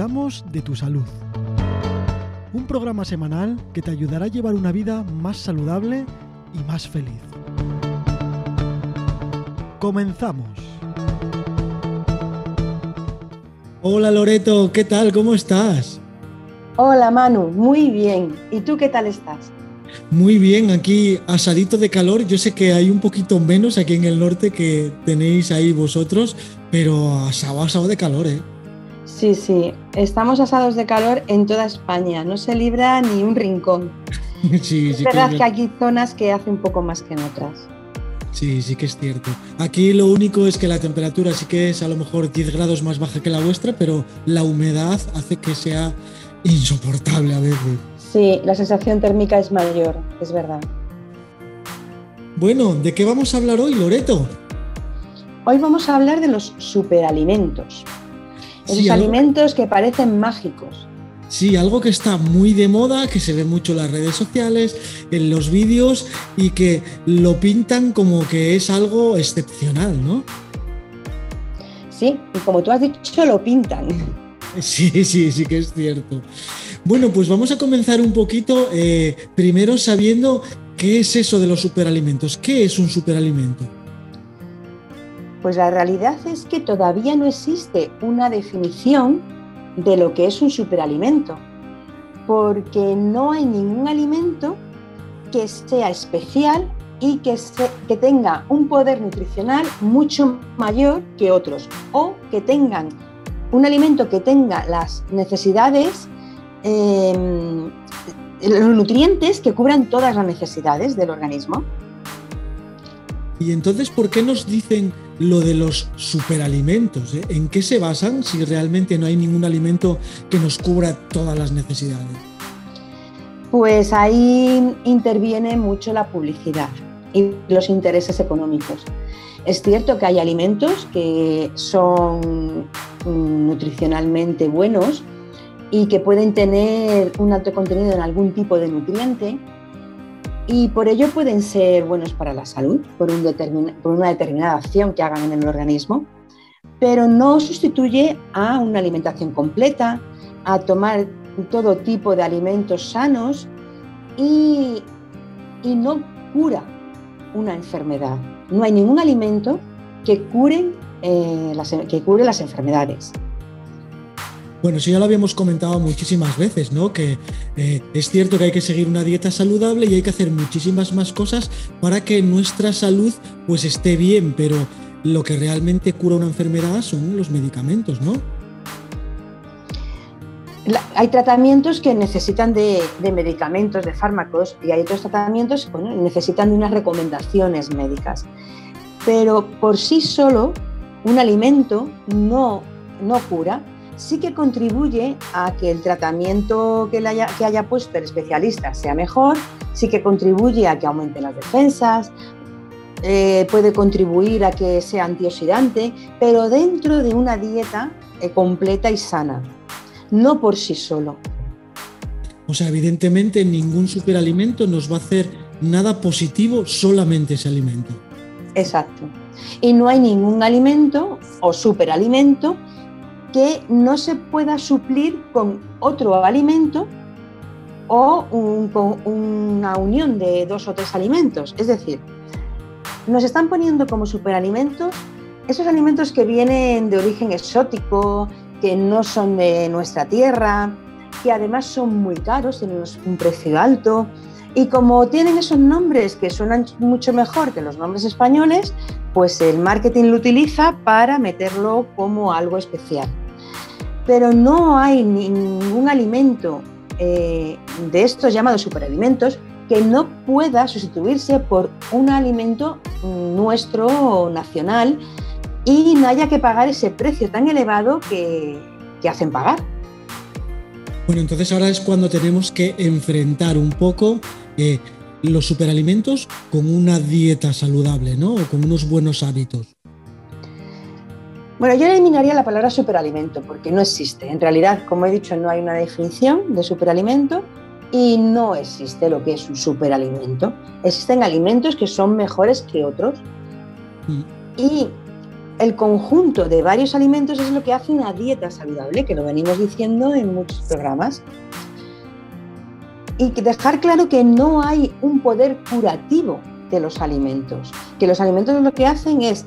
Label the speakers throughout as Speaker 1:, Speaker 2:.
Speaker 1: cuidamos de tu salud. Un programa semanal que te ayudará a llevar una vida más saludable y más feliz. Comenzamos. Hola Loreto, ¿qué tal? ¿Cómo estás?
Speaker 2: Hola Manu, muy bien. ¿Y tú qué tal estás?
Speaker 1: Muy bien, aquí asadito de calor. Yo sé que hay un poquito menos aquí en el norte que tenéis ahí vosotros, pero asado, asado de calor, ¿eh?
Speaker 2: Sí, sí, estamos asados de calor en toda España, no se libra ni un rincón.
Speaker 1: sí,
Speaker 2: es verdad que, que aquí zonas que hace un poco más que en otras.
Speaker 1: Sí, sí que es cierto. Aquí lo único es que la temperatura sí que es a lo mejor 10 grados más baja que la vuestra, pero la humedad hace que sea insoportable a veces.
Speaker 2: Sí, la sensación térmica es mayor, es verdad.
Speaker 1: Bueno, ¿de qué vamos a hablar hoy, Loreto?
Speaker 2: Hoy vamos a hablar de los superalimentos. Esos alimentos que parecen mágicos.
Speaker 1: Sí, algo que está muy de moda, que se ve mucho en las redes sociales, en los vídeos y que lo pintan como que es algo excepcional, ¿no?
Speaker 2: Sí, y como tú has dicho, lo pintan.
Speaker 1: Sí, sí, sí que es cierto. Bueno, pues vamos a comenzar un poquito eh, primero sabiendo qué es eso de los superalimentos. ¿Qué es un superalimento?
Speaker 2: Pues la realidad es que todavía no existe una definición de lo que es un superalimento, porque no hay ningún alimento que sea especial y que, tenga un poder nutricional mucho mayor que otros, o que tengan un alimento que tenga las necesidades Em, los nutrientes que cubran todas las necesidades del organismo.
Speaker 1: Y entonces, ¿por qué nos dicen lo de los superalimentos? Eh? ¿En qué se basan si realmente no hay ningún alimento que nos cubra todas las necesidades?
Speaker 2: Pues ahí interviene mucho la publicidad y los intereses económicos. Es cierto que hay alimentos que son mm, nutricionalmente buenos, y que pueden tener un alto contenido en algún tipo de nutriente y por ello pueden ser buenos para la salud, por, un por una determinada acción que hagan en el organismo, pero no sustituye a una alimentación completa, a tomar todo tipo de alimentos sanos y, y no cura una enfermedad. No hay ningún alimento que cure, eh, que cure las enfermedades.
Speaker 1: Bueno, eso ya lo habíamos comentado muchísimas veces, ¿no? Que eh, es cierto que hay que seguir una dieta saludable y hay que hacer muchísimas más cosas para que nuestra salud pues esté bien, pero lo que realmente cura una enfermedad son los medicamentos, ¿no?
Speaker 2: hay tratamientos que necesitan de, medicamentos, de fármacos, y hay otros tratamientos que necesitan de unas recomendaciones médicas. Pero por sí solo, un alimento no, no cura, sí que contribuye a que el tratamiento que, haya, que haya puesto el especialista sea mejor, sí que contribuye a que aumenten las defensas, eh, puede contribuir a que sea antioxidante, pero dentro de una dieta eh, completa y sana, no por sí solo.
Speaker 1: O sea, evidentemente ningún superalimento nos va a hacer nada positivo, solamente ese alimento.
Speaker 2: Exacto. Y no hay ningún alimento o superalimento que no se pueda suplir con otro alimento o con una unión de dos o tres alimentos. Es decir, nos están poniendo como superalimentos esos alimentos que vienen de origen exótico, que no son de nuestra tierra, que además son muy caros, tienen un precio alto. Y como tienen esos nombres que suenan mucho mejor que los nombres españoles, pues el marketing lo utiliza para meterlo como algo especial pero no hay ningún alimento eh, de estos llamados superalimentos que no pueda sustituirse por un alimento nuestro nacional y no haya que pagar ese precio tan elevado que, hacen pagar.
Speaker 1: Bueno, entonces ahora es cuando tenemos que enfrentar un poco eh, los superalimentos con una dieta saludable, ¿no? O con unos buenos hábitos.
Speaker 2: Bueno, yo eliminaría la palabra superalimento porque no existe. En realidad, como he dicho, no hay una definición de superalimento y no existe lo que es un superalimento. Existen alimentos que son mejores que otros. Mm. Y el conjunto de varios alimentos es lo que hace una dieta saludable, que lo venimos diciendo en muchos programas. Y dejar claro que no hay un poder curativo de los alimentos, que los alimentos lo que hacen es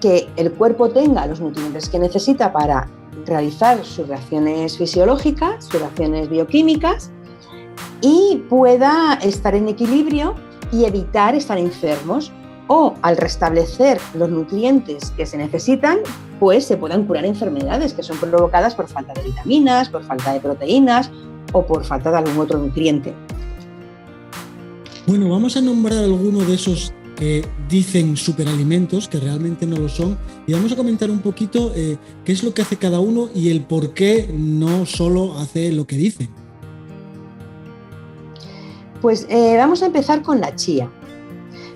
Speaker 2: que el cuerpo tenga los nutrientes que necesita para realizar sus reacciones fisiológicas, sus reacciones bioquímicas y pueda estar en equilibrio y evitar estar enfermos o al restablecer los nutrientes que se necesitan, pues se puedan curar enfermedades que son provocadas por falta de vitaminas, por falta de proteínas o por falta de algún otro nutriente.
Speaker 1: Bueno, vamos a nombrar alguno de esos que dicen superalimentos, que realmente no lo son, y vamos a comentar un poquito eh, qué es lo que hace cada uno y el por qué no solo hace lo que dice.
Speaker 2: Pues eh, vamos a empezar con la chía.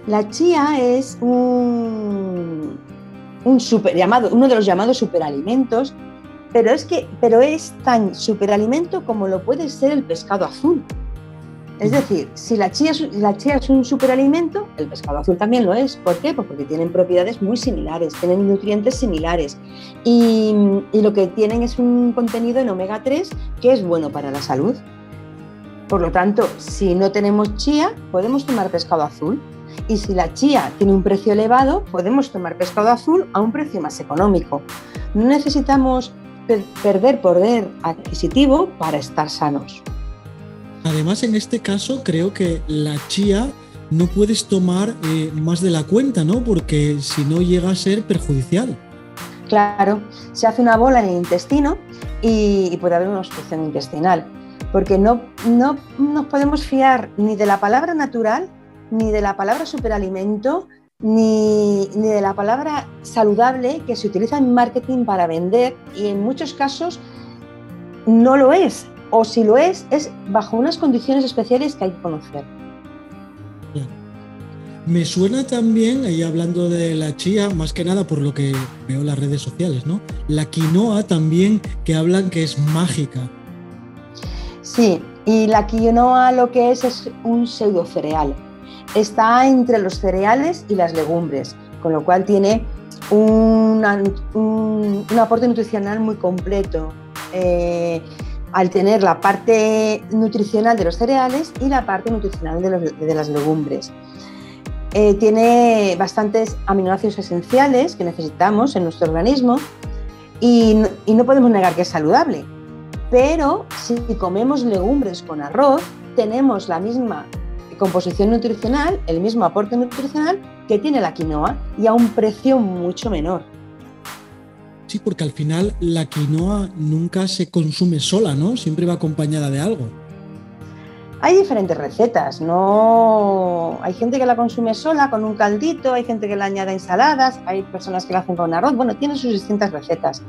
Speaker 2: La chía es un, super, llamado, uno de los llamados superalimentos, pero es, que, pero es tan superalimento como lo puede ser el pescado azul. Es decir, si la chía, es un superalimento, el pescado azul también lo es. ¿Por qué? Pues porque tienen propiedades muy similares, tienen nutrientes similares y lo que tienen es un contenido en omega 3 que es bueno para la salud. Por lo tanto, si no tenemos chía, podemos tomar pescado azul. Y si la chía tiene un precio elevado, podemos tomar pescado azul a un precio más económico. No necesitamos perder poder adquisitivo para estar sanos.
Speaker 1: Además, en este caso, creo que la chía no puedes tomar eh, más de la cuenta, ¿no? Porque si no llega a ser perjudicial.
Speaker 2: Claro, se hace una bola en el intestino y, puede haber una obstrucción intestinal, porque no, no nos podemos fiar ni de la palabra natural ni de la palabra superalimento, ni, ni, de la palabra saludable que se utiliza en marketing para vender y en muchos casos no lo es. O si lo es, es bajo unas condiciones especiales que hay que conocer.
Speaker 1: Me suena también, ahí hablando de la chía, más que nada por lo que veo en las redes sociales, ¿no? La quinoa también, que hablan que es mágica.
Speaker 2: Sí, y la quinoa lo que es es un pseudo cereal está entre los cereales y las legumbres, con lo cual tiene un, aporte nutricional muy completo. Eh, al tener la parte nutricional de los cereales y la parte nutricional de, las legumbres. Eh, tiene bastantes aminoácidos esenciales que necesitamos en nuestro organismo y no podemos negar que es saludable. Pero si comemos legumbres con arroz, tenemos la misma composición nutricional, el mismo aporte nutricional que tiene la quinoa y a un precio mucho menor.
Speaker 1: Sí, porque al final la quinoa nunca se consume sola, ¿no? Siempre va acompañada de algo.
Speaker 2: Hay diferentes recetas, no hay gente que la consume sola con un caldito, hay gente que la añade ensaladas, hay personas que la hacen con arroz, bueno, tiene sus distintas recetas,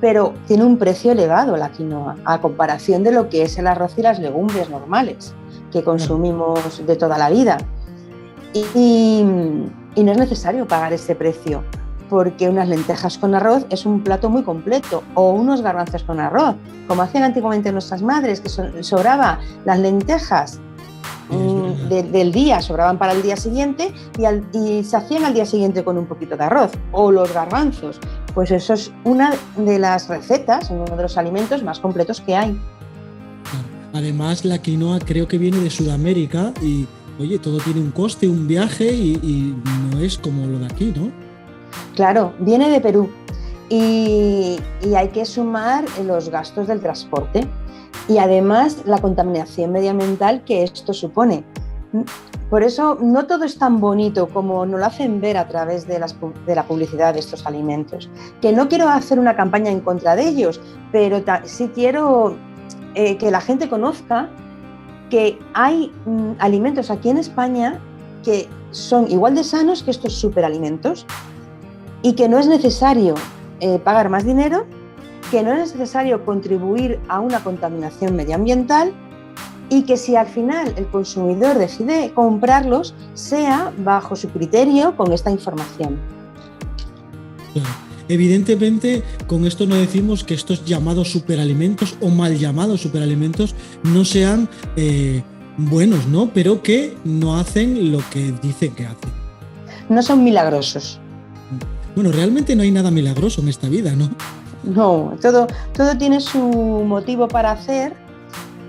Speaker 2: pero tiene un precio elevado la quinoa a comparación de lo que es el arroz y las legumbres normales que consumimos de toda la vida. Y, no es necesario pagar ese precio, porque unas lentejas con arroz es un plato muy completo, o unos garbanzos con arroz, como hacían antiguamente nuestras madres, que sobraba las lentejas mm, del día, sobraban para el día siguiente y, y, se hacían al día siguiente con un poquito de arroz, o los garbanzos. Pues eso es una de las recetas, uno de los alimentos más completos que hay.
Speaker 1: Además, la quinoa creo que viene de Sudamérica y, oye, todo tiene un coste, un viaje y, no es como lo de aquí, ¿no?
Speaker 2: Claro, viene de Perú y, hay que sumar los gastos del transporte y además la contaminación medioambiental que esto supone. Por eso no todo es tan bonito como nos lo hacen ver a través de, la publicidad de estos alimentos. Que no quiero hacer una campaña en contra de ellos, pero sí quiero eh, que la gente conozca que hay mm, alimentos aquí en España que son igual de sanos que estos superalimentos y que no es necesario eh, pagar más dinero, que no es necesario contribuir a una contaminación medioambiental y que si al final el consumidor decide comprarlos, sea bajo su criterio con esta información.
Speaker 1: Evidentemente, con esto no decimos que estos llamados superalimentos o mal llamados superalimentos no sean eh, buenos, ¿no? Pero que no hacen lo que dicen que hacen.
Speaker 2: No son milagrosos.
Speaker 1: Bueno, realmente no hay nada milagroso en esta vida, ¿no?
Speaker 2: No, todo, todo tiene su motivo para hacer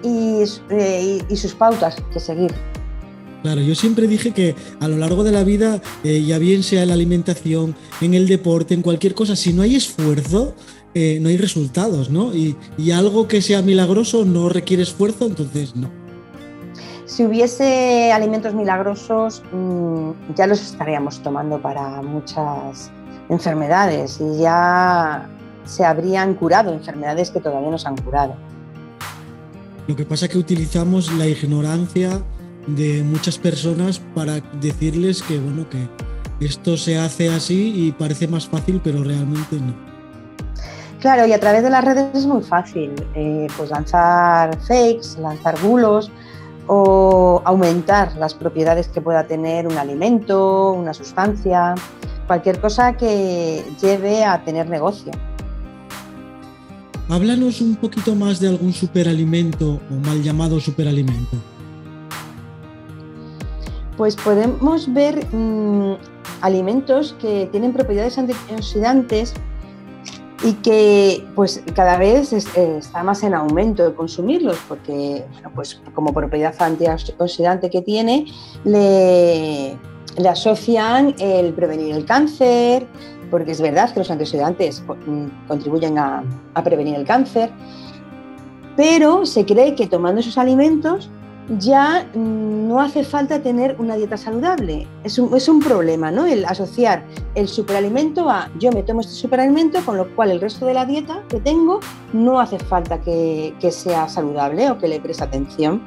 Speaker 2: y, eh, sus pautas que seguir.
Speaker 1: Claro, yo siempre dije que a lo largo de la vida, eh, ya bien sea en la alimentación, en el deporte, en cualquier cosa, si no hay esfuerzo, eh, no hay resultados, ¿no? Y, algo que sea milagroso no requiere esfuerzo, entonces no.
Speaker 2: Si hubiese alimentos milagrosos, mm, ya los estaríamos tomando para muchas enfermedades y ya se habrían curado enfermedades que todavía no se han curado.
Speaker 1: Lo que pasa es que utilizamos la ignorancia de muchas personas para decirles que bueno que esto se hace así y parece más fácil, pero realmente no.
Speaker 2: Claro, y a través de las redes es muy fácil, eh, pues lanzar fakes, lanzar bulos o aumentar las propiedades que pueda tener un alimento, una sustancia, cualquier cosa que lleve a tener negocio.
Speaker 1: Háblanos un poquito más de algún superalimento o mal llamado superalimento.
Speaker 2: Pues podemos ver mm, alimentos que tienen propiedades antioxidantes y que pues cada vez está más en aumento de consumirlos porque pues como propiedad antioxidante que tiene le, le asocian el prevenir el cáncer, porque es verdad que los antioxidantes mm, contribuyen a, prevenir el cáncer, pero se cree que tomando esos alimentos ya mm, no hace falta tener una dieta saludable. Es un, problema, ¿no? El asociar el superalimento a yo me tomo este superalimento, con lo cual el resto de la dieta que tengo no hace falta que, sea saludable o que le preste atención.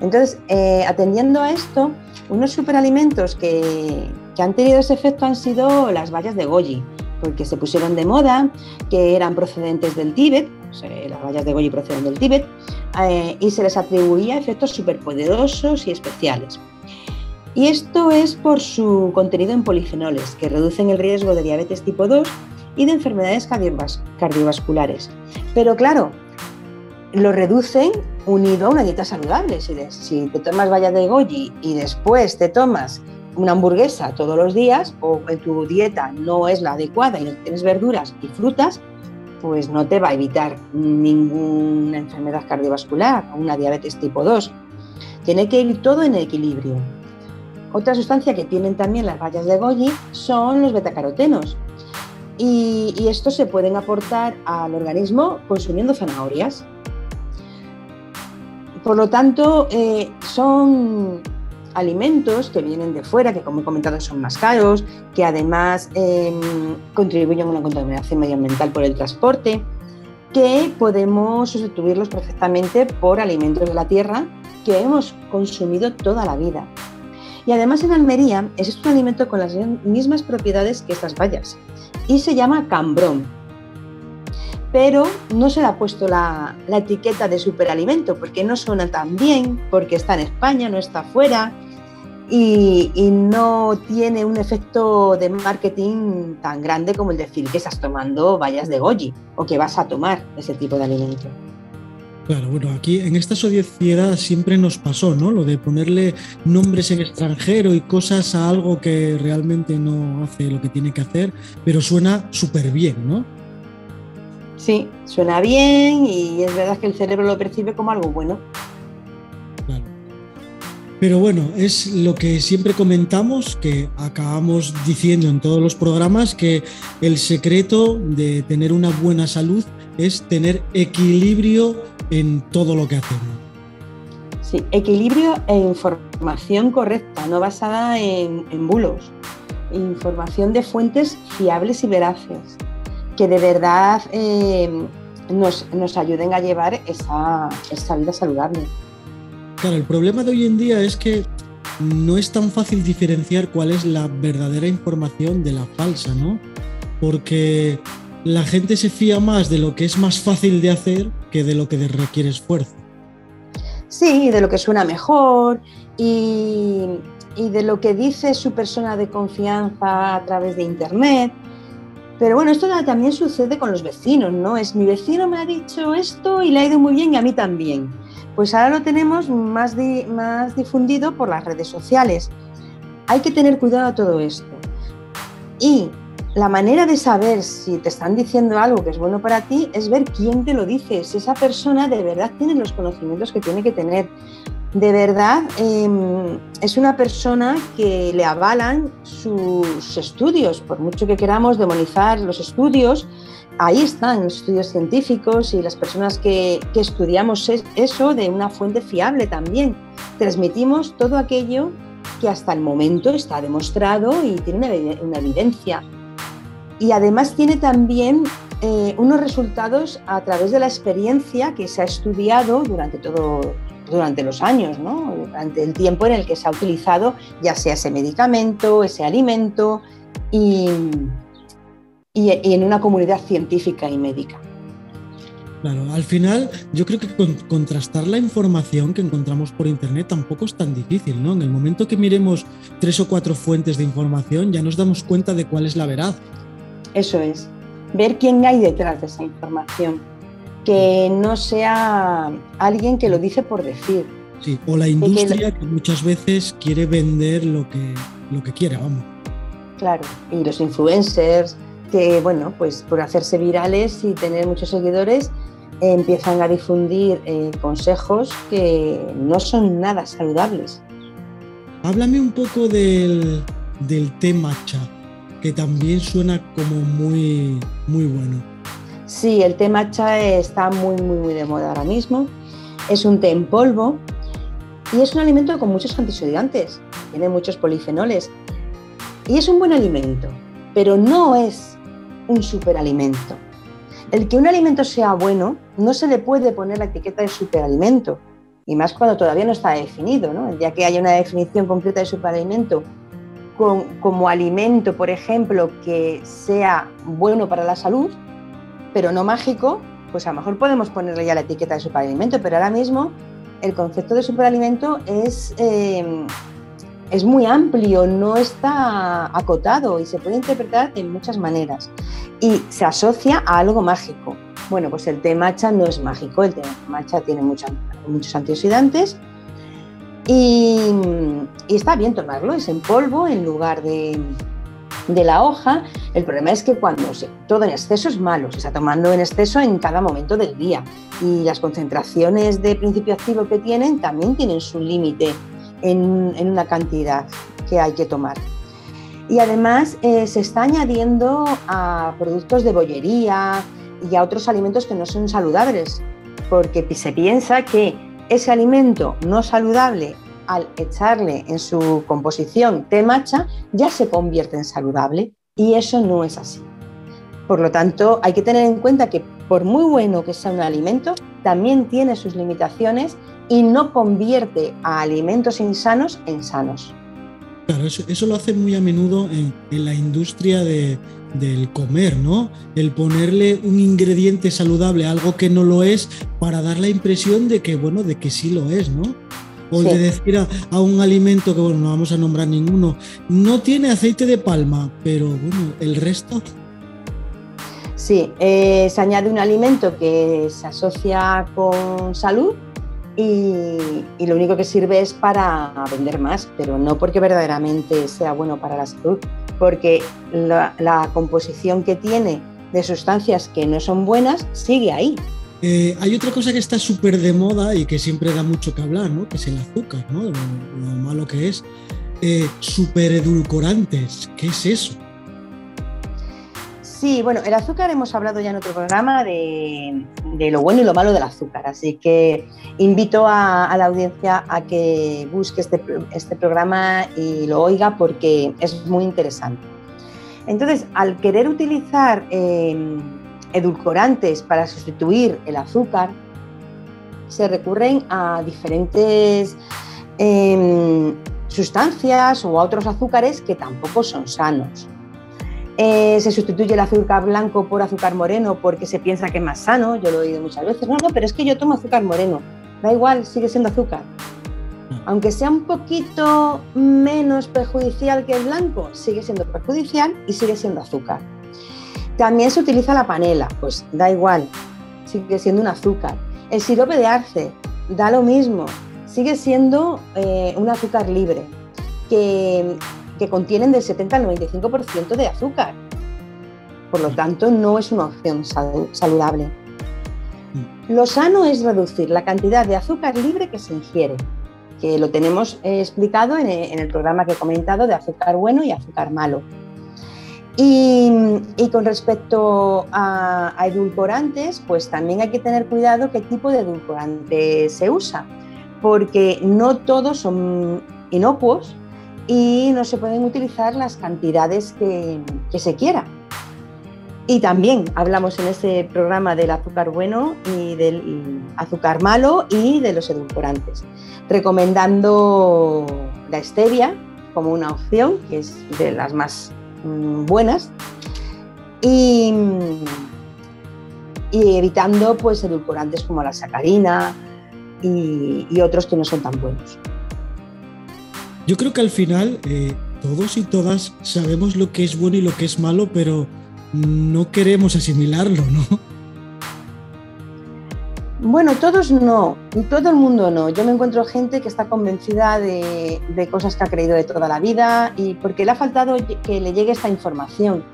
Speaker 2: Entonces, eh, atendiendo a esto, unos superalimentos que, que han tenido ese efecto han sido las bayas de goji, porque se pusieron de moda, que eran procedentes del Tíbet, las bayas de goji proceden del Tíbet, eh, y se les atribuía efectos superpoderosos y especiales. Y esto es por su contenido en polifenoles, que reducen el riesgo de diabetes tipo 2 y de enfermedades cardiovasculares. Pero claro, lo reducen unido a una dieta saludable. Si, si te tomas bayas de goji y después te tomas una hamburguesa todos los días o en tu dieta no es la adecuada y no tienes verduras y frutas, pues no te va a evitar ninguna enfermedad cardiovascular o una diabetes tipo 2. Tiene que ir todo en equilibrio. Otra sustancia que tienen también las bayas de goji son los betacarotenos. Y estos se pueden aportar al organismo consumiendo zanahorias. Por lo tanto, eh, son alimentos que vienen de fuera, que como he comentado son más caros, que además em, contribuyen a una contaminación medioambiental por el transporte, que podemos sustituirlos perfectamente por alimentos de la tierra que hemos consumido toda la vida. Y además en Almería existe un alimento con las mismas propiedades que estas bayas y se llama cambrón. Pero no se le ha puesto la, etiqueta de superalimento porque no suena tan bien, porque está en España, no está fuera y, no tiene un efecto de marketing tan grande como el decir que estás tomando vallas de goji o que vas a tomar ese tipo de alimento.
Speaker 1: Claro, bueno, aquí en esta sociedad siempre nos pasó, ¿no? Lo de ponerle nombres en extranjero y cosas a algo que realmente no hace lo que tiene que hacer, pero suena súper bien, ¿no?
Speaker 2: Sí, suena bien y es verdad que el cerebro lo percibe como algo bueno.
Speaker 1: Pero bueno, es lo que siempre comentamos, que acabamos diciendo en todos los programas, que el secreto de tener una buena salud es tener equilibrio en todo lo que hacemos.
Speaker 2: Sí, equilibrio e información correcta, no basada en, bulos. Información de fuentes fiables y veraces, que de verdad eh, nos, ayuden a llevar esa, esa vida saludable.
Speaker 1: Claro, el problema de hoy en día es que no es tan fácil diferenciar cuál es la verdadera información de la falsa, ¿no? Porque la gente se fía más de lo que es más fácil de hacer que de lo que requiere esfuerzo.
Speaker 2: Sí, de lo que suena mejor y, y de lo que dice su persona de confianza a través de Internet. Pero bueno, esto también sucede con los vecinos, ¿no? Es mi vecino me ha dicho esto y le ha ido muy bien y a mí también. Pues ahora lo tenemos más, más difundido por las redes sociales. Hay que tener cuidado a todo esto. Y la manera de saber si te están diciendo algo que es bueno para ti es ver quién te lo dice, si esa persona de verdad tiene los conocimientos que tiene que tener. De verdad em, es una persona que le avalan sus estudios, por mucho que queramos demonizar los estudios, ahí están los estudios científicos y las personas que, estudiamos eso de una fuente fiable también. Transmitimos todo aquello que hasta el momento está demostrado y tiene una, evidencia. Y además tiene también eh, unos resultados a través de la experiencia que se ha estudiado durante todo durante los años, ¿no? durante el tiempo en el que se ha utilizado ya sea ese medicamento, ese alimento y en una comunidad científica y médica.
Speaker 1: Claro, al final yo creo que contrastar la información que encontramos por internet tampoco es tan difícil, ¿no? En el momento que miremos tres o cuatro fuentes de información ya nos damos cuenta de cuál es la verdad.
Speaker 2: Eso es, ver quién hay detrás de esa información, que no sea alguien que lo dice por decir.
Speaker 1: Sí, o la industria que, muchas veces quiere vender lo que, lo que quiere, vamos.
Speaker 2: Claro, y los influencers que, bueno, pues por hacerse virales y tener muchos seguidores, empiezan a difundir eh, consejos que no son nada saludables.
Speaker 1: Háblame un poco del, del té matcha, que también suena como muy, muy bueno.
Speaker 2: Sí, el té matcha está muy, muy, muy de moda ahora mismo. Es un té en polvo y es un alimento con muchos antioxidantes, tiene muchos polifenoles y es un buen alimento, pero no es un superalimento. El que un alimento sea bueno no se le puede poner la etiqueta de superalimento, y más cuando todavía no está definido, ¿no? El día que haya una definición completa de superalimento como alimento, por ejemplo, que sea bueno para la salud, pero no mágico, pues a lo mejor podemos ponerle ya la etiqueta de superalimento, pero ahora mismo el concepto de superalimento es, eh, es muy amplio, no está acotado y se puede interpretar de muchas maneras y se asocia a algo mágico. Bueno, pues el té matcha no es mágico, el té matcha tiene muchos antioxidantes y, está bien tomarlo, es en polvo en lugar de, la hoja. El problema es que cuando se, todo en exceso es malo, se está tomando en exceso en cada momento del día y las concentraciones de principio activo que tienen también tienen su límite en, en una cantidad que hay que tomar. Y además eh, se está añadiendo a productos de bollería y a otros alimentos que no son saludables, porque se piensa que ese alimento no saludable, al echarle en su composición té matcha, ya se convierte en saludable y eso no es así. Por lo tanto, hay que tener en cuenta que por muy bueno que sea un alimento, también tiene sus limitaciones y no convierte a alimentos insanos en sanos.
Speaker 1: Claro, eso, lo hace muy a menudo en, la industria del comer, ¿no? El ponerle un ingrediente saludable a algo que no lo es para dar la impresión de que, bueno, de que sí lo es, ¿no? O de decir a, un alimento que, bueno, no vamos a nombrar ninguno, no tiene aceite de palma, pero bueno, el resto.
Speaker 2: Sí, eh, se añade un alimento que se asocia con salud y, lo único que sirve es para vender más, pero no porque verdaderamente sea bueno para la salud, porque la, composición que tiene de sustancias que no son buenas sigue ahí.
Speaker 1: Eh, hay otra cosa que está súper de moda y que siempre da mucho que hablar, ¿no? que es el azúcar, ¿no? lo, malo que es. Eh, edulcorantes, ¿qué es eso?
Speaker 2: Sí, bueno, el azúcar hemos hablado ya en otro programa de, lo bueno y lo malo del azúcar, así que invito a, la audiencia a que busque este, este, programa y lo oiga porque es muy interesante. Entonces, al querer utilizar em, edulcorantes para sustituir el azúcar, se recurren a diferentes em, sustancias o a otros azúcares que tampoco son sanos. Eh, se sustituye el azúcar blanco por azúcar moreno porque se piensa que es más sano, yo lo he oído muchas veces, no, no, pero es que yo tomo azúcar moreno, da igual, sigue siendo azúcar. Mm. Aunque sea un poquito menos perjudicial que el blanco, sigue siendo perjudicial y sigue siendo azúcar. También se utiliza la panela, pues da igual, sigue siendo un azúcar. El sirope de arce, da lo mismo, sigue siendo eh, un azúcar libre, que que contienen del 70 al 95% de azúcar. por lo tanto no es una opción saludable. Mm. Lo sano es reducir la cantidad de azúcar libre que se ingiere, que lo tenemos eh, explicado en, el programa que he comentado de azúcar bueno y azúcar malo. Y, con respecto a, edulcorantes, pues también hay que tener cuidado qué tipo de edulcorante se usa, porque no todos son inocuos y no se pueden utilizar las cantidades que, se quiera. Y también hablamos en ese programa del azúcar bueno y del azúcar malo y de los edulcorantes, recomendando la stevia como una opción, que es de las más mm, buenas, y, evitando pues, edulcorantes como la sacarina y otros que no son tan buenos.
Speaker 1: Yo creo que al final eh, todos y todas sabemos lo que es bueno y lo que es malo, pero no queremos asimilarlo, ¿no?
Speaker 2: Bueno, todos no, todo el mundo no. Yo me encuentro gente que está convencida de, de, cosas que ha creído de toda la vida y porque le ha faltado que le llegue esta información.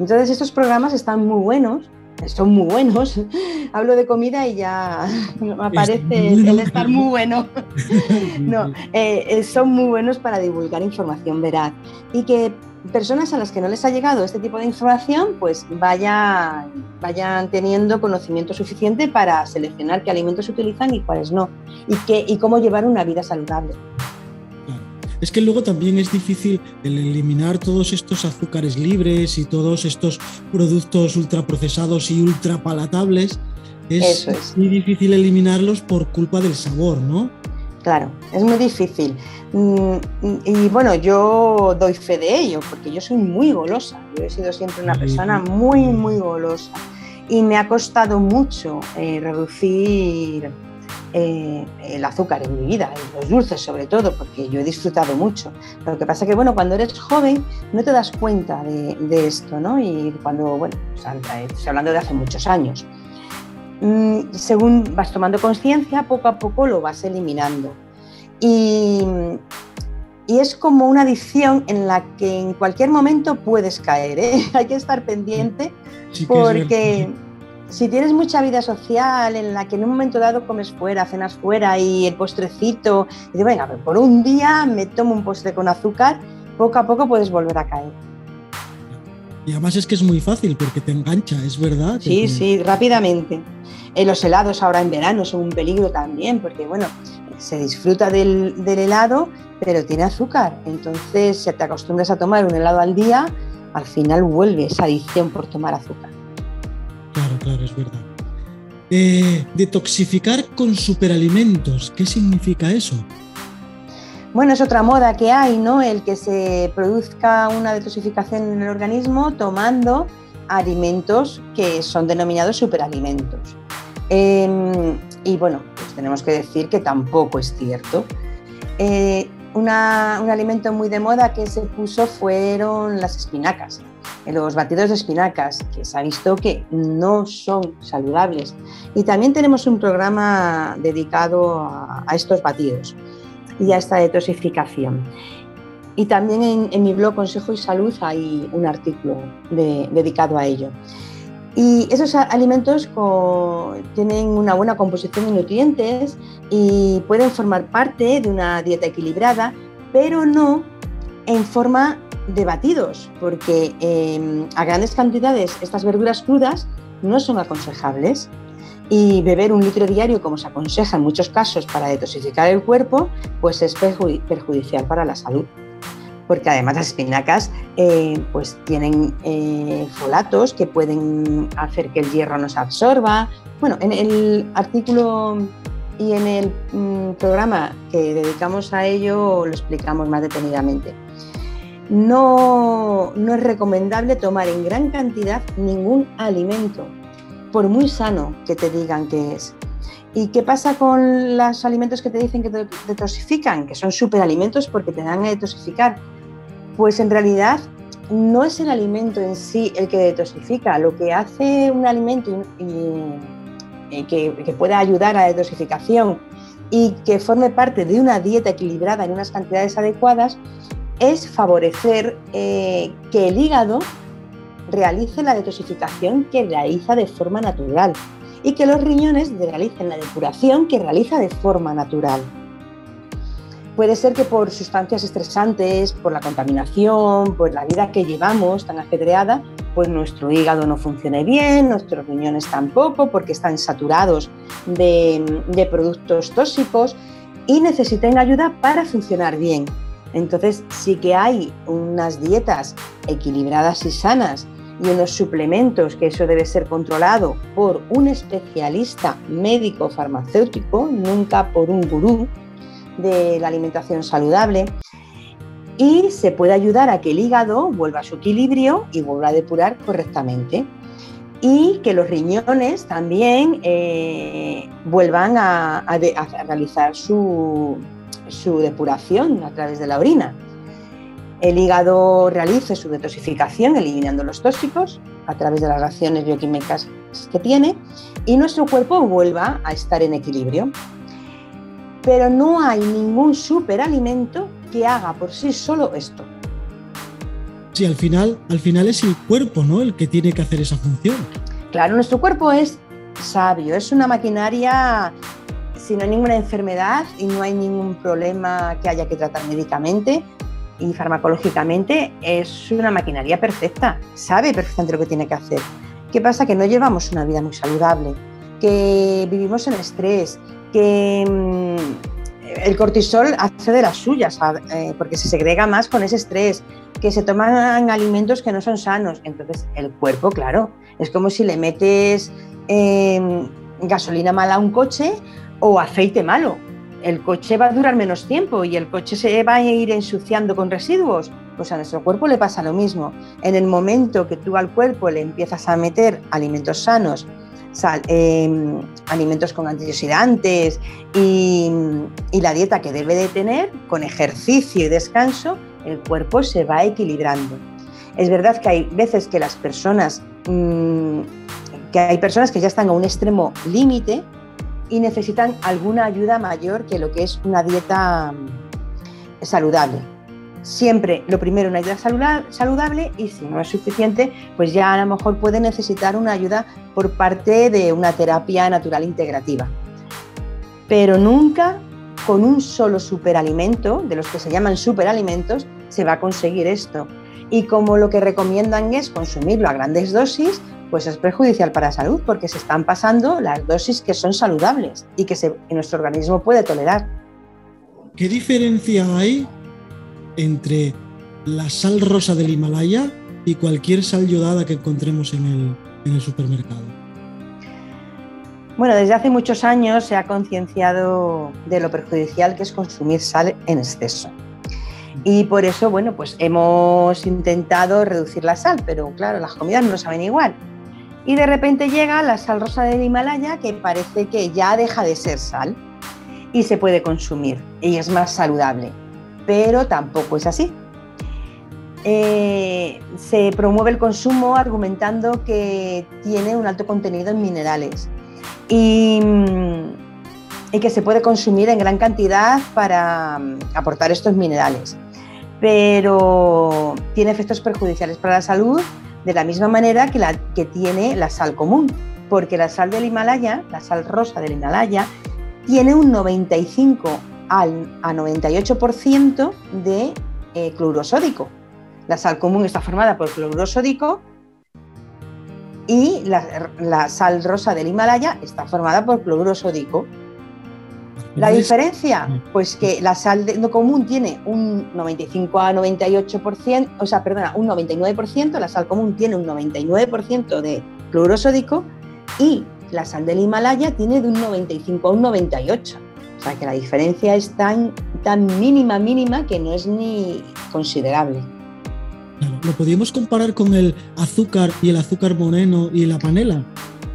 Speaker 2: Entonces estos programas están muy buenos son muy buenos. Hablo de comida y ya me aparece el estar muy bueno. no, eh, eh, son muy buenos para divulgar información veraz y que personas a las que no les ha llegado este tipo de información, pues vayan, vayan teniendo conocimiento suficiente para seleccionar qué alimentos utilizan y cuáles no, y, qué, y cómo llevar una vida saludable.
Speaker 1: Es que luego también es difícil el eliminar todos estos azúcares libres y todos estos productos ultraprocesados y ultrapalatables. Es, es muy difícil eliminarlos por culpa del sabor, ¿no?
Speaker 2: Claro, es muy difícil. Mm, y bueno, yo doy fe de ello, porque yo soy muy golosa. Yo he sido siempre una persona muy, muy golosa. Y me ha costado mucho eh, reducir eh, el azúcar en mi vida, los dulces sobre todo, porque yo he disfrutado mucho. Lo que pasa que, bueno, cuando eres joven no te das cuenta de, esto, ¿no? Y cuando, bueno, estoy hablando de hace muchos años. Mm, según vas tomando conciencia, poco a poco lo vas eliminando. Y, y, es como una adicción en la que en cualquier momento puedes caer, ¿eh? Hay que estar pendiente porque si tienes mucha vida social en la que en un momento dado comes fuera, cenas fuera y el postrecito, y digo, venga, por un día me tomo un postre con azúcar, poco a poco puedes volver a caer.
Speaker 1: Y además es que es muy fácil porque te engancha, es verdad.
Speaker 2: Sí, sí, rápidamente. Eh, los helados ahora en verano son un peligro también porque, bueno, se disfruta del, del helado, pero tiene azúcar. Entonces, si te acostumbras a tomar un helado al día, al final vuelve esa adicción por tomar azúcar.
Speaker 1: Claro, claro, es verdad. Eh, detoxificar con superalimentos, ¿qué significa eso?
Speaker 2: Bueno, es otra moda que hay, ¿no? El que se produzca una detoxificación en el organismo tomando alimentos que son denominados superalimentos. Em, y bueno, pues tenemos que decir que tampoco es cierto. Eh, un alimento muy de moda que se puso fueron las espinacas los batidos de espinacas, que se ha visto que no son saludables. Y también tenemos un programa dedicado a, estos batidos y a esta detoxificación. Y también en, mi blog Consejo y Salud hay un artículo dedicado a ello. Y esos alimentos tienen una buena composición de nutrientes y pueden formar parte de una dieta equilibrada, pero no en forma de batidos, porque em, a grandes cantidades estas verduras crudas no son aconsejables. Y beber un litro diario, como se aconseja en muchos casos para detoxificar el cuerpo, pues es perjudicial para la salud. Porque además las espinacas eh, pues tienen eh, folatos que pueden hacer que el hierro no se absorba. Bueno, en el artículo y en el mm, programa que dedicamos a ello lo explicamos más detenidamente no, es recomendable tomar en gran cantidad ningún alimento, por muy sano que te digan que es. ¿Y qué pasa con los alimentos que te dicen que te detoxifican? Que son superalimentos porque te dan a detoxificar. Pues en realidad no es el alimento en sí el que detoxifica. Lo que hace un alimento que, pueda ayudar a la detoxificación y que forme parte de una dieta equilibrada en unas cantidades adecuadas es favorecer eh, que el hígado realice la detoxificación que realiza de forma natural y que los riñones realicen la depuración que realiza de forma natural. Puede ser que por sustancias estresantes, por la contaminación, por la vida que llevamos tan ajetreada, pues nuestro hígado no funcione bien, nuestros riñones tampoco, porque están saturados de, de productos tóxicos y necesiten ayuda para funcionar bien. Entonces sí que hay unas dietas equilibradas y sanas y unos suplementos, que eso debe ser controlado por un especialista médico farmacéutico, nunca por un gurú de la alimentación saludable. Y se puede ayudar a que el hígado vuelva a su equilibrio y vuelva a depurar correctamente. Y que los riñones también eh, vuelvan a, realizar su depuración a través de la orina el hígado realice su detoxificación eliminando los tóxicos a través de las reacciones bioquímicas que tiene y nuestro cuerpo vuelva a estar en equilibrio. Pero no hay ningún superalimento que haga por sí solo esto.
Speaker 1: Sí, al final, al final es el cuerpo, ¿no? El que tiene que hacer esa función.
Speaker 2: Claro, nuestro cuerpo es sabio, es una maquinaria si no hay ninguna enfermedad y no hay ningún problema que haya que tratar médicamente, y farmacológicamente es una maquinaria perfecta, sabe perfectamente lo que tiene que hacer. ¿Qué pasa? Que no llevamos una vida muy saludable, que vivimos en estrés, que mm, el cortisol hace de las suyas, eh, porque se segrega más con ese estrés, que se toman alimentos que no son sanos. Entonces, el cuerpo, claro, es como si le metes em, gasolina mala a un coche o aceite malo el coche va a durar menos tiempo y el coche se va a ir ensuciando con residuos. Pues a nuestro cuerpo le pasa lo mismo. En el momento que tú al cuerpo le empiezas a meter alimentos sanos, em, alimentos con antioxidantes y, la dieta que debe de tener, con ejercicio y descanso, el cuerpo se va equilibrando. Es verdad que hay veces que las personas, mm, que hay personas que ya están a un extremo límite, y necesitan alguna ayuda mayor que lo que es una dieta mm, saludable. Siempre lo primero una dieta saludable y si no es suficiente, pues ya a lo mejor puede necesitar una ayuda por parte de una terapia natural integrativa. Pero nunca con un solo superalimento, de los que se llaman superalimentos, se va a conseguir esto. Y como lo que recomiendan es consumirlo a grandes dosis, pues es perjudicial para la salud porque se están pasando las dosis que son saludables y que, nuestro organismo puede tolerar.
Speaker 1: ¿Qué diferencia hay entre la sal rosa del Himalaya y cualquier sal yodada que encontremos en el, en el supermercado?
Speaker 2: Bueno, desde hace muchos años se ha concienciado de lo perjudicial que es consumir sal en exceso. Y por eso, bueno, pues hemos intentado reducir la sal, pero claro, las comidas no saben igual. Y de repente llega la sal rosa del Himalaya que parece que ya deja de ser sal y se puede consumir y es más saludable, pero tampoco es así. Eh, se promueve el consumo argumentando que tiene un alto contenido en minerales y, y que se puede consumir en gran cantidad para mm, aportar estos minerales, pero tiene efectos perjudiciales para la salud de la misma manera que la que tiene la sal común, porque la sal del Himalaya, la sal rosa del Himalaya, tiene un 95 al, a 98% de eh, cloruro sódico. La sal común está formada por cloruro sódico y la, la, sal rosa del Himalaya está formada por cloruro sódico. La diferencia, pues que la sal de, no común tiene un 95 a 98%, o sea, perdona, un 99%, la sal común tiene un 99% de cloruro sódico y la sal del Himalaya tiene de un 95 a un 98. O sea, que la diferencia es tan, tan mínima, mínima que no es ni considerable.
Speaker 1: ¿Lo podríamos comparar con el azúcar y el azúcar moreno y la panela?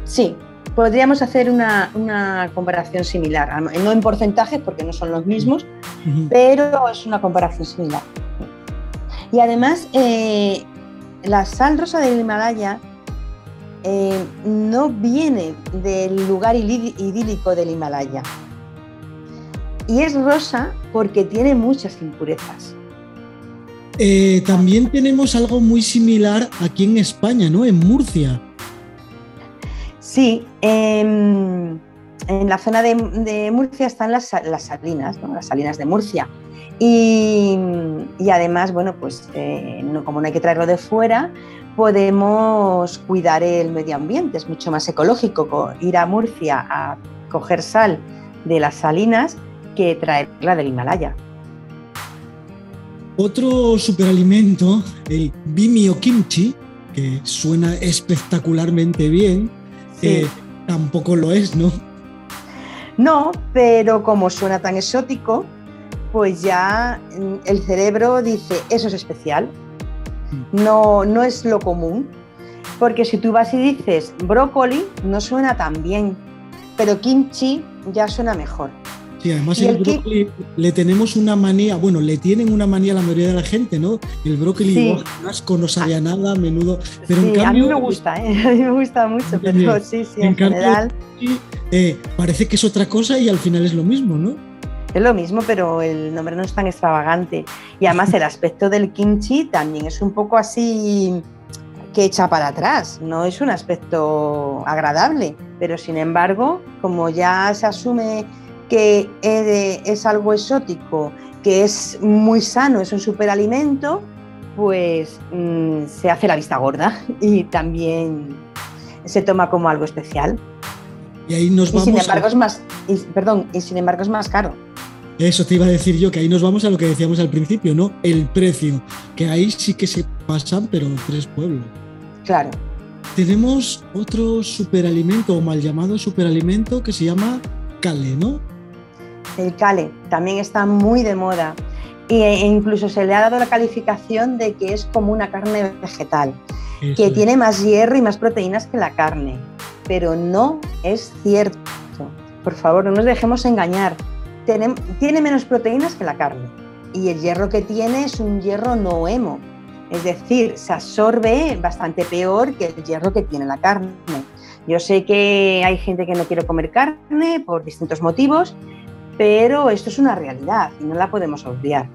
Speaker 2: Sí, podríamos hacer una, comparación similar, no en porcentajes porque no son los mismos, pero es una comparación similar. Y además, eh, la sal rosa del Himalaya eh, no viene del lugar idílico del Himalaya. Y es rosa porque tiene muchas impurezas.
Speaker 1: Eh, también tenemos algo muy similar aquí en España, ¿no? En Murcia.
Speaker 2: Sí, en la zona de, Murcia están las, salinas, las salinas de Murcia. Y, además, bueno, pues eh, como no hay que traerlo de fuera, podemos cuidar el medio ambiente, es mucho más ecológico ir a Murcia a coger sal de las salinas que traerla del Himalaya.
Speaker 1: Otro superalimento, el bimio kimchi, que suena espectacularmente bien, eh, tampoco lo es, ¿no?
Speaker 2: No, pero como suena tan exótico, pues ya mm, el cerebro dice, eso es especial, mm. no, no es lo común. Porque si tú vas y dices brócoli, no suena tan bien, pero kimchi ya suena mejor.
Speaker 1: Sí, además el, brócoli le tenemos una manía, bueno, le tienen una manía a la mayoría de la gente, ¿no? El brócoli sí. oh, asco, no sabía nada, a menudo. Pero en cambio,
Speaker 2: a mí me gusta, ¿eh? a mí me gusta mucho, pero sí, sí, en, general.
Speaker 1: Eh, parece que es otra cosa y al final es lo mismo, ¿no?
Speaker 2: Es lo mismo, pero el nombre no es tan extravagante. Y además el aspecto del kimchi también es un poco así que echa para atrás, no es un aspecto agradable, pero sin embargo, como ya se asume que es algo exótico, que es muy sano, es un superalimento, pues mm, se hace la vista gorda y también se toma como algo especial.
Speaker 1: Y ahí nos vamos.
Speaker 2: sin embargo es más, perdón, y sin embargo es más caro.
Speaker 1: Eso te iba a decir yo, que ahí nos vamos a lo que decíamos al principio, ¿no? El precio, que ahí sí que se pasan, pero tres pueblos.
Speaker 2: Claro.
Speaker 1: Tenemos otro superalimento o mal llamado superalimento que se llama Cale, ¿no?
Speaker 2: El cale, también está muy de moda. E incluso se le ha dado la calificación de que es como una carne vegetal, que tiene más hierro y más proteínas que la carne. Pero no es cierto. Por favor, no nos dejemos engañar. Tiene, menos proteínas que la carne. Y el hierro que tiene es un hierro no hemo. Es decir, se absorbe bastante peor que el hierro que tiene la carne. Yo sé que hay gente que no quiere comer carne por distintos motivos pero esto es una realidad y no la podemos obviar.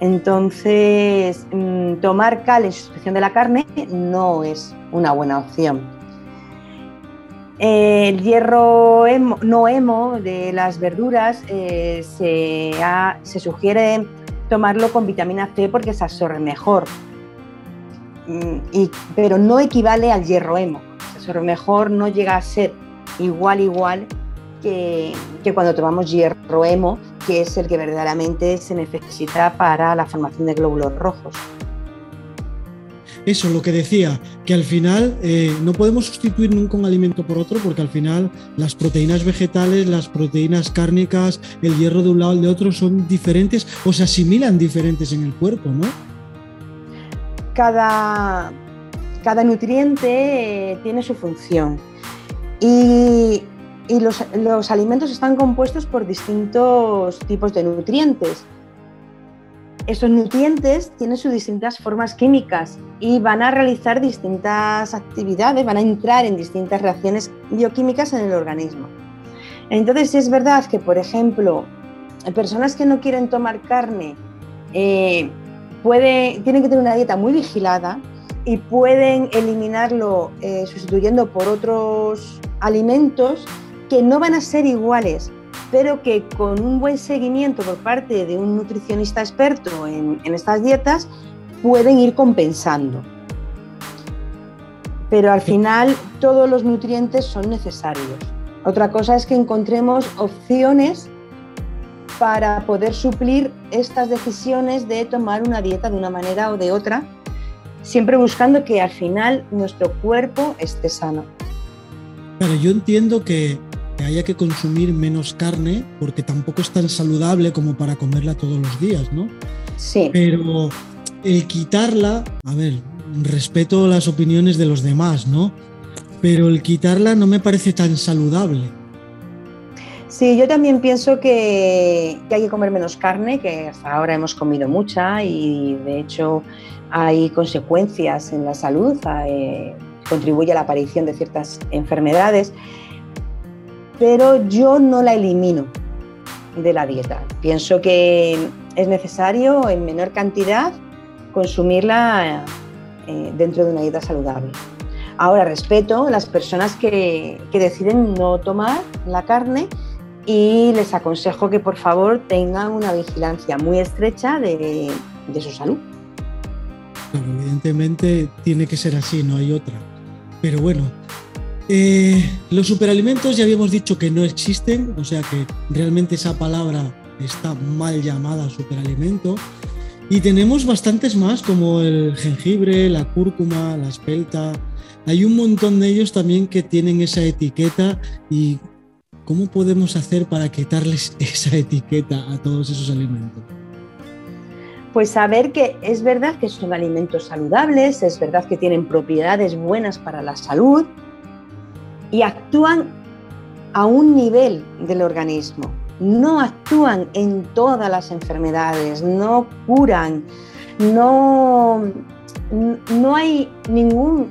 Speaker 2: Entonces, mm, tomar cal en sustitución de la carne no es una buena opción. El hierro no hemo de las verduras eh, se, sugiere tomarlo con vitamina C porque se absorbe mejor, mm, pero no equivale al hierro hemo. Se absorbe mejor, no llega a ser igual, igual que, cuando tomamos hierro hemo, que es el que verdaderamente se necesita para la formación de glóbulos rojos.
Speaker 1: Eso, lo que decía, que al final eh, no podemos sustituir nunca un alimento por otro porque al final las proteínas vegetales, las proteínas cárnicas, el hierro de un lado y de otro son diferentes o se asimilan diferentes en el cuerpo, ¿no?
Speaker 2: Cada, cada nutriente eh, tiene su función y y los, alimentos están compuestos por distintos tipos de nutrientes. Esos nutrientes tienen sus distintas formas químicas y van a realizar distintas actividades, van a entrar en distintas reacciones bioquímicas en el organismo. Entonces es verdad que, por ejemplo, personas que no quieren tomar carne eh, tienen que tener una dieta muy vigilada y pueden eliminarlo eh, sustituyendo por otros alimentos que no van a ser iguales, pero que con un buen seguimiento por parte de un nutricionista experto en, estas dietas pueden ir compensando. Pero al final todos los nutrientes son necesarios. Otra cosa es que encontremos opciones para poder suplir estas decisiones de tomar una dieta de una manera o de otra, siempre buscando que al final nuestro cuerpo esté sano.
Speaker 1: Pero yo entiendo que que haya que consumir menos carne porque tampoco es tan saludable como para comerla todos los días, ¿no?
Speaker 2: Sí.
Speaker 1: Pero el quitarla, a ver, respeto las opiniones de los demás, ¿no? Pero el quitarla no me parece tan saludable.
Speaker 2: Sí, yo también pienso que, hay que comer menos carne, que hasta ahora hemos comido mucha y de hecho hay consecuencias en la salud, eh, contribuye a la aparición de ciertas enfermedades pero yo no la elimino de la dieta. Pienso que es necesario en menor cantidad, consumirla eh, dentro de una dieta saludable. Ahora respeto a las personas que, deciden no tomar la carne y les aconsejo que por favor tengan una vigilancia muy estrecha de, su salud.
Speaker 1: evidentemente tiene que ser así, no hay otra. Pero bueno, eh, los superalimentos ya habíamos dicho que no existen, o sea que realmente esa palabra está mal llamada superalimento. Y tenemos bastantes más como el jengibre, la cúrcuma, la espelta, hay un montón de ellos también que tienen esa etiqueta y ¿cómo podemos hacer para quitarles esa etiqueta a todos esos alimentos?
Speaker 2: Pues saber que es verdad que son alimentos saludables, es verdad que tienen propiedades buenas para la salud y actúan a un nivel del organismo. No actúan en todas las enfermedades, no curan, no, no hay ningún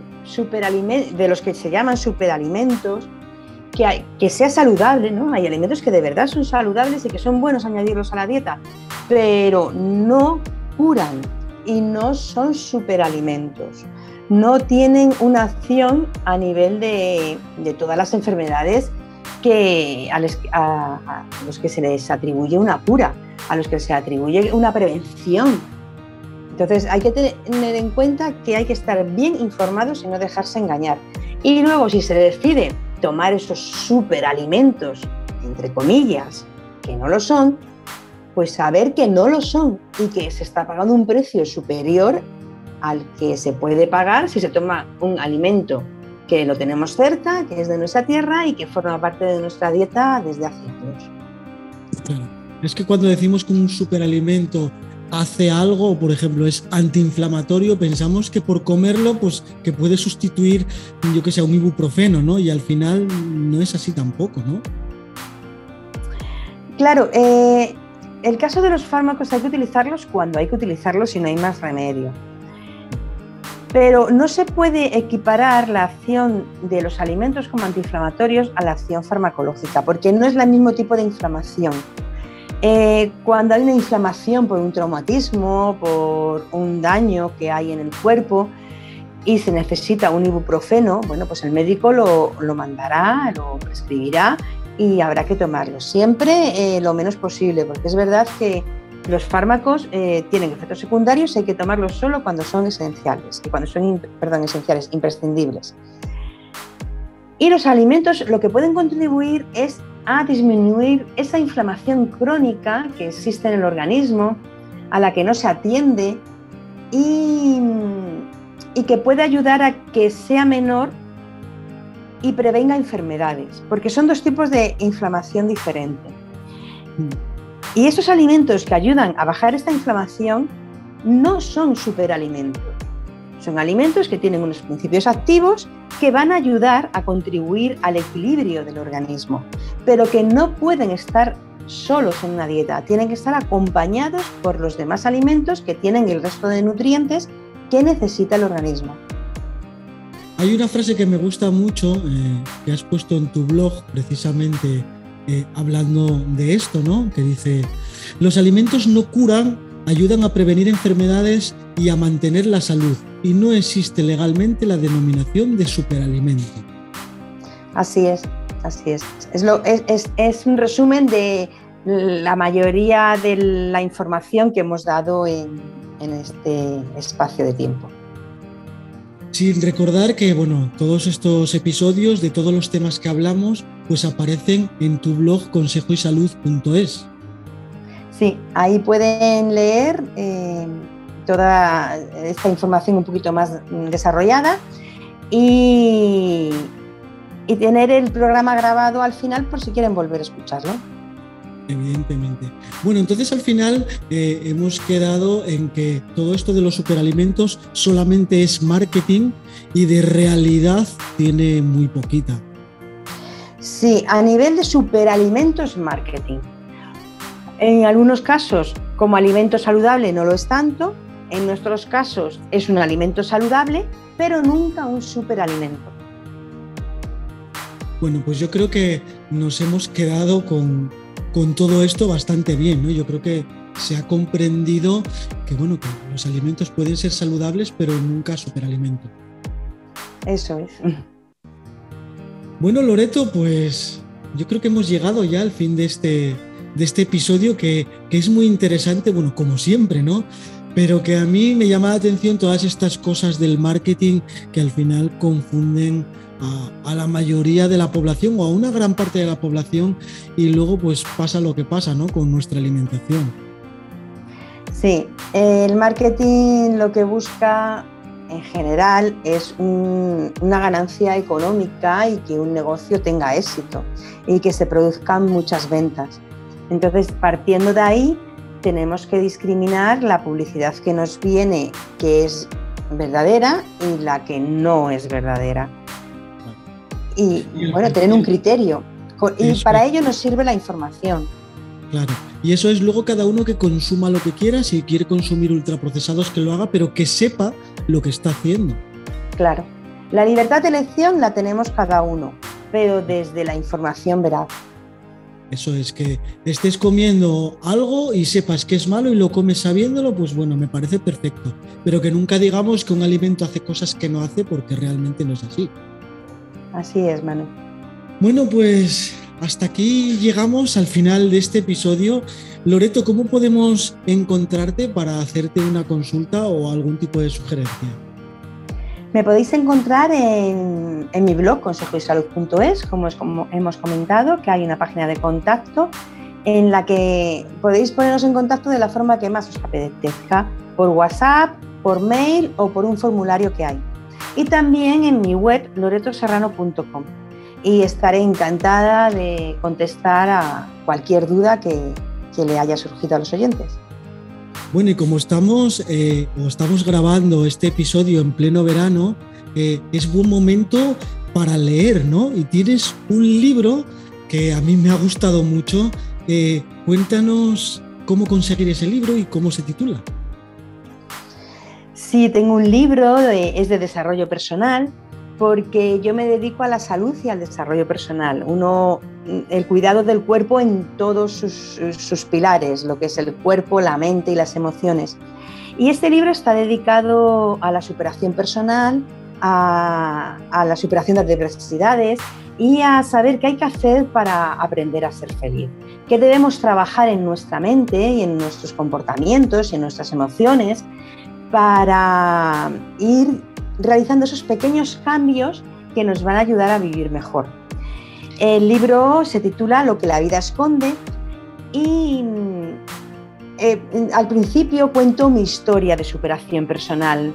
Speaker 2: de los que se llaman superalimentos, que, que sea saludable, ¿no? Hay alimentos que de verdad son saludables y que son buenos añadirlos a la dieta, pero no curan y no son superalimentos. No tienen una acción a nivel de, todas las enfermedades que a, a los que se les atribuye una cura, a los que se atribuye una prevención entonces hay que tener en cuenta que hay que estar bien informados y no dejarse engañar. Y luego si se decide tomar esos superalimentos, entre comillas, que no lo son, pues saber que no lo son y que se está pagando un precio superior al que se puede pagar si se toma un alimento que lo tenemos cerca, que es de nuestra tierra y que forma parte de nuestra dieta desde hace años.
Speaker 1: Es que cuando decimos que un superalimento hace algo, por ejemplo, es antiinflamatorio, pensamos que por comerlo, pues que puede sustituir, yo que sé, un ibuprofeno, ¿no? Y al final no es así tampoco, ¿no?
Speaker 2: Claro, eh, el caso de los fármacos hay que utilizarlos cuando hay que utilizarlos y no hay más remedio. Pero no se puede equiparar la acción de los alimentos como antiinflamatorios a la acción farmacológica, porque no es el mismo tipo de inflamación. Eh, cuando hay una inflamación por un traumatismo, por un daño que hay en el cuerpo y se necesita un ibuprofeno, bueno, pues el médico lo, mandará, lo prescribirá y habrá que tomarlo. Siempre eh, lo menos posible, porque es verdad que los fármacos eh, tienen efectos secundarios y hay que tomarlos solo cuando son esenciales, y cuando son, perdón, esenciales, imprescindibles. Y los alimentos lo que pueden contribuir es a disminuir esa inflamación crónica que existe en el organismo, a la que no se atiende y, que puede ayudar a que sea menor y prevenga enfermedades, porque son dos tipos de inflamación diferente. Y esos alimentos que ayudan a bajar esta inflamación no son superalimentos. Son alimentos que tienen unos principios activos que van a ayudar a contribuir al equilibrio del organismo, pero que no pueden estar solos en una dieta, tienen que estar acompañados por los demás alimentos que tienen el resto de nutrientes que necesita el organismo.
Speaker 1: Hay una frase que me gusta mucho eh, que has puesto en tu blog precisamente eh, hablando de esto, ¿no? Que dice, los alimentos no curan, ayudan a prevenir enfermedades y a mantener la salud y no existe legalmente la denominación de superalimento.
Speaker 2: Así es, así es. Es, un resumen de la mayoría de la información que hemos dado en, este espacio de tiempo.
Speaker 1: Sin recordar que, bueno, todos estos episodios de todos los temas que hablamos, pues aparecen en tu blog consejoysalud.es.
Speaker 2: Sí, ahí pueden leer eh, toda esta información un poquito más desarrollada y, tener el programa grabado al final por si quieren volver a escucharlo.
Speaker 1: Evidentemente. Bueno, entonces al final eh, hemos quedado en que todo esto de los superalimentos solamente es marketing y de realidad tiene muy poquita.
Speaker 2: Sí, a nivel de superalimentos marketing. En algunos casos, como alimento saludable no lo es tanto, en nuestros casos es un alimento saludable, pero nunca un superalimento.
Speaker 1: Bueno, pues yo creo que nos hemos quedado con, todo esto bastante bien, ¿no? Yo creo que se ha comprendido que, bueno, que los alimentos pueden ser saludables, pero nunca superalimento.
Speaker 2: Eso es.
Speaker 1: Bueno, Loreto, pues yo creo que hemos llegado ya al fin de este, de este episodio que, que es muy interesante, bueno, como siempre, ¿no? Pero que a mí me llama la atención todas estas cosas del marketing que al final confunden a, la mayoría de la población o a una gran parte de la población y luego pues pasa lo que pasa ¿no? con nuestra alimentación.
Speaker 2: Sí, el marketing lo que busca en general es una ganancia económica y que un negocio tenga éxito y que se produzcan muchas ventas. Entonces, partiendo de ahí, tenemos que discriminar la publicidad que nos viene, que es verdadera, y la que no es verdadera y, bueno, tener un criterio. Y para ello nos sirve la información.
Speaker 1: Claro. Y eso es luego cada uno que consuma lo que quiera, si quiere consumir ultraprocesados que lo haga, pero que sepa lo que está haciendo.
Speaker 2: Claro. La libertad de elección la tenemos cada uno, pero desde la información veraz.
Speaker 1: Eso es, que estés comiendo algo y sepas que es malo y lo comes sabiéndolo, pues bueno, me parece perfecto. Pero que nunca digamos que un alimento hace cosas que no hace porque realmente no es así.
Speaker 2: Así es, Manu.
Speaker 1: Bueno, pues hasta aquí llegamos al final de este episodio. Loreto, ¿cómo podemos encontrarte para hacerte una consulta o algún tipo de sugerencia?
Speaker 2: Me podéis encontrar en, mi blog consejoysalud.es, como, como hemos comentado, que hay una página de contacto en la que podéis poneros en contacto de la forma que más os apetezca, por WhatsApp, por mail o por un formulario que hay y también en mi web loretoserrano.com. Y estaré encantada de contestar a cualquier duda que, le haya surgido a los oyentes.
Speaker 1: Bueno, y como estamos, eh, o estamos grabando este episodio en pleno verano, eh, es buen momento para leer, ¿no? Y tienes un libro que a mí me ha gustado mucho. Eh, cuéntanos cómo conseguir ese libro y cómo se titula.
Speaker 2: Sí, tengo un libro, es de desarrollo personal, porque yo me dedico a la salud y al desarrollo personal. Uno, el cuidado del cuerpo en todos sus, pilares, lo que es el cuerpo, la mente y las emociones. Y este libro está dedicado a la superación personal, a, a la superación de adversidades y a saber qué hay que hacer para aprender a ser feliz. Que debemos trabajar en nuestra mente y en nuestros comportamientos y en nuestras emociones para ir realizando esos pequeños cambios que nos van a ayudar a vivir mejor. El libro se titula Lo que la vida esconde y eh, al principio cuento mi historia de superación personal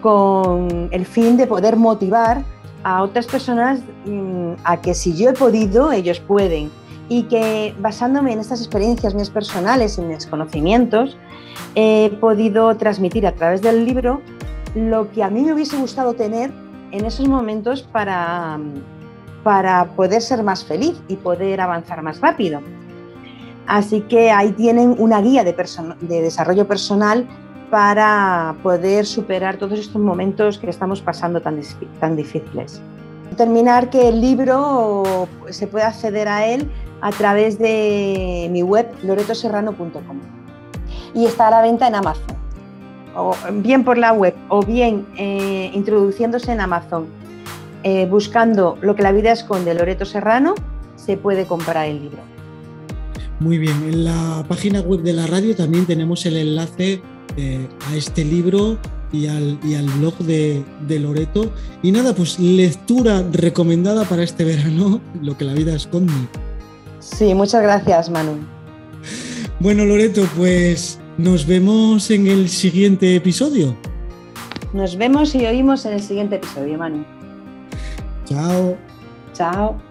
Speaker 2: con el fin de poder motivar a otras personas mm, a que si yo he podido, ellos pueden. Y que basándome en estas experiencias mías personales y mis conocimientos, he podido transmitir a través del libro lo que a mí me hubiese gustado tener en esos momentos para, para poder ser más feliz y poder avanzar más rápido. Así que ahí tienen una guía de, de desarrollo personal para poder superar todos estos momentos que estamos pasando tan, tan difíciles. Terminar que el libro se puede acceder a él a través de mi web loretoserrano.com y está a la venta en Amazon, o bien por la web o bien eh, introduciéndose en Amazon, eh, buscando lo que la vida esconde Loreto Serrano, se puede comprar el libro.
Speaker 1: Muy bien, en la página web de la radio también tenemos el enlace eh, a este libro y al, y al blog de, de, Loreto. Y nada, pues lectura recomendada para este verano, lo que la vida esconde.
Speaker 2: Sí, muchas gracias, Manu.
Speaker 1: Bueno, Loreto, pues nos vemos en el siguiente episodio.
Speaker 2: Nos vemos y oímos en el siguiente episodio, Manu.
Speaker 1: Chao.
Speaker 2: Chao.